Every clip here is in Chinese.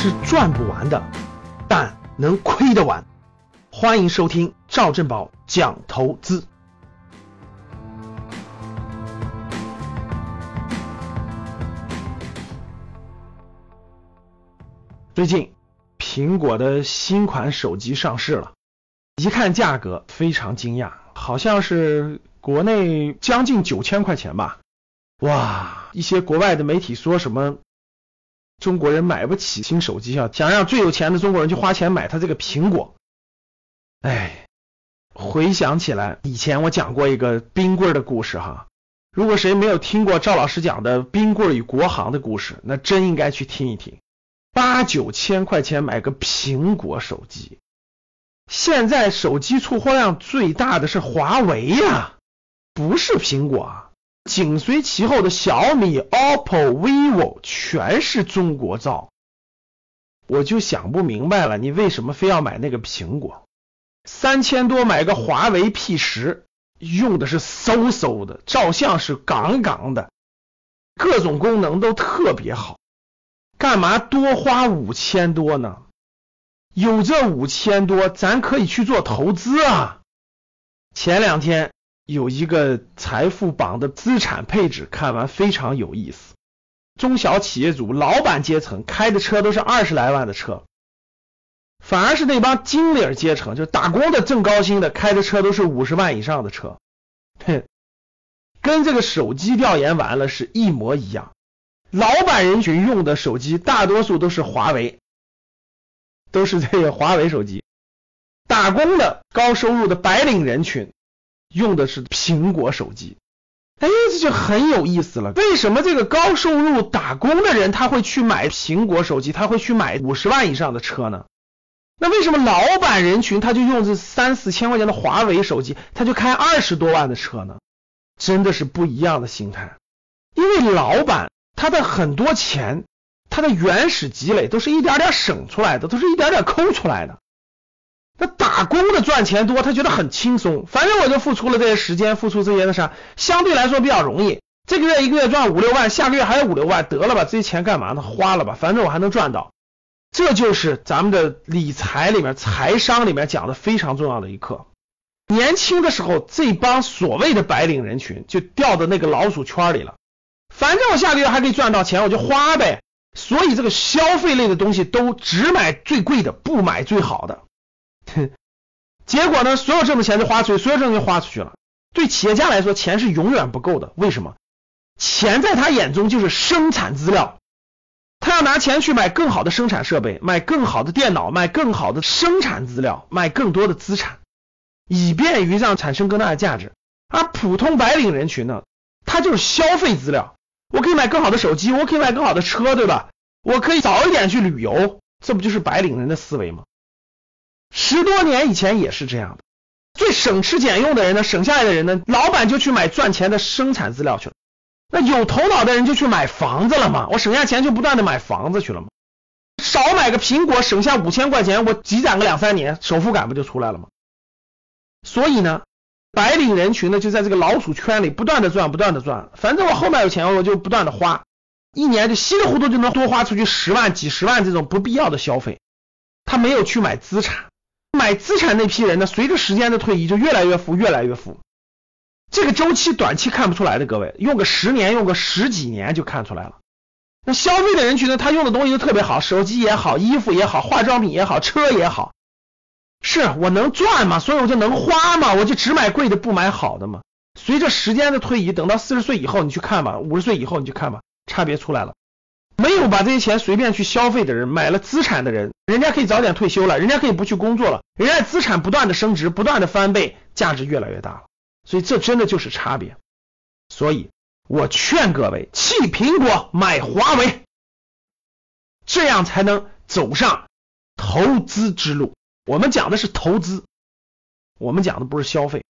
是赚不完的，但能亏得完。欢迎收听赵正宝讲投资。最近，苹果的新款手机上市了，一看价格非常惊讶，好像是国内将近九千块钱吧。哇，一些国外的媒体说什么中国人买不起新手机啊，想让最有钱的中国人去花钱买他这个苹果。哎，回想起来，以前我讲过一个冰棍的故事哈。如果谁没有听过赵老师讲的冰棍与国行的故事，那真应该去听一听。八九千块钱买个苹果手机，现在手机出货量最大的是华为呀，不是苹果啊。紧随其后的小米、OPPO、vivo 全是中国造，我就想不明白了，你为什么非要买那个苹果？三千多买个华为 P 十，用的是嗖嗖的，照相是杠杠的，各种功能都特别好，干嘛多花五千多呢？有这五千多，咱可以去做投资啊！前两天。有一个财富榜的资产配置，看完非常有意思。中小企业主、老板阶层开的车都是二十来万的车，反而是那帮经理阶层，就打工的挣高薪的，开的车都是五十万以上的车。哼，跟这个手机调研完了是一模一样。老板人群用的手机大多数都是华为，都是这个华为手机。打工的高收入的白领人群。用的是苹果手机，哎，这就很有意思了。为什么这个高收入打工的人他会去买苹果手机，他会去买五十万以上的车呢？那为什么老板人群他就用这三四千块钱的华为手机，他就开二十多万的车呢？真的是不一样的心态。因为老板他的很多钱，他的原始积累都是一点点省出来的，都是一点点抠出来的。那打工的赚钱多，他觉得很轻松，反正我就付出了这些时间，付出这些的啥，相对来说比较容易。这个月一个月赚五六万，下个月还有五六万，得了吧，这些钱干嘛呢？花了吧，反正我还能赚到。这就是咱们的理财里面、财商里面讲的非常重要的一课。年轻的时候，这帮所谓的白领人群就掉到那个老鼠圈里了，反正我下个月还可以赚到钱，我就花呗。所以这个消费类的东西都只买最贵的，不买最好的。哼，结果呢？所有挣的钱就花出去，所有挣的钱花出去了。对企业家来说，钱是永远不够的。为什么？钱在他眼中就是生产资料，他要拿钱去买更好的生产设备，买更好的电脑，买更好的生产资料，买更多的资产，以便于让产生更大的价值。而普通白领人群呢，他就是消费资料。我可以买更好的手机，我可以买更好的车，对吧？我可以早一点去旅游，这不就是白领人的思维吗？十多年以前也是这样的，最省吃俭用的人呢，省下来的人呢，老板就去买赚钱的生产资料去了。那有头脑的人就去买房子了嘛，我省下钱就不断的买房子去了嘛。少买个苹果，省下五千块钱，我积攒个两三年，首付感不就出来了吗？所以呢，白领人群呢就在这个老鼠圈里不断的赚，不断的赚，反正我后面有钱我就不断的花，一年就稀里糊涂就能多花出去十万、几十万这种不必要的消费，他没有去买资产。买资产那批人呢，随着时间的推移，就越来越富，越来越富。这个周期短期看不出来的，各位用个十年，用个十几年就看出来了。那消费的人群呢，他用的东西都特别好，手机也好，衣服也好，化妆品也好，车也好。是我能赚嘛，所以我就能花嘛，我就只买贵的，不买好的嘛。随着时间的推移，等到四十岁以后，你去看吧，五十岁以后你去看吧，差别出来了。没有把这些钱随便去消费的人，买了资产的人，人家可以早点退休了，人家可以不去工作了，人家资产不断的升值，不断的翻倍，价值越来越大了。所以这真的就是差别。所以我劝各位弃苹果买华为，这样才能走上投资之路。我们讲的是投资，我们讲的不是消费。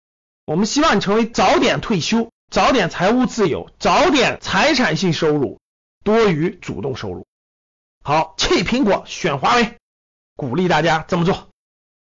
我们希望你成为早点退休，早点财务自由，早点财产性收入。多于主动收入，好，弃苹果选华为，鼓励大家这么做。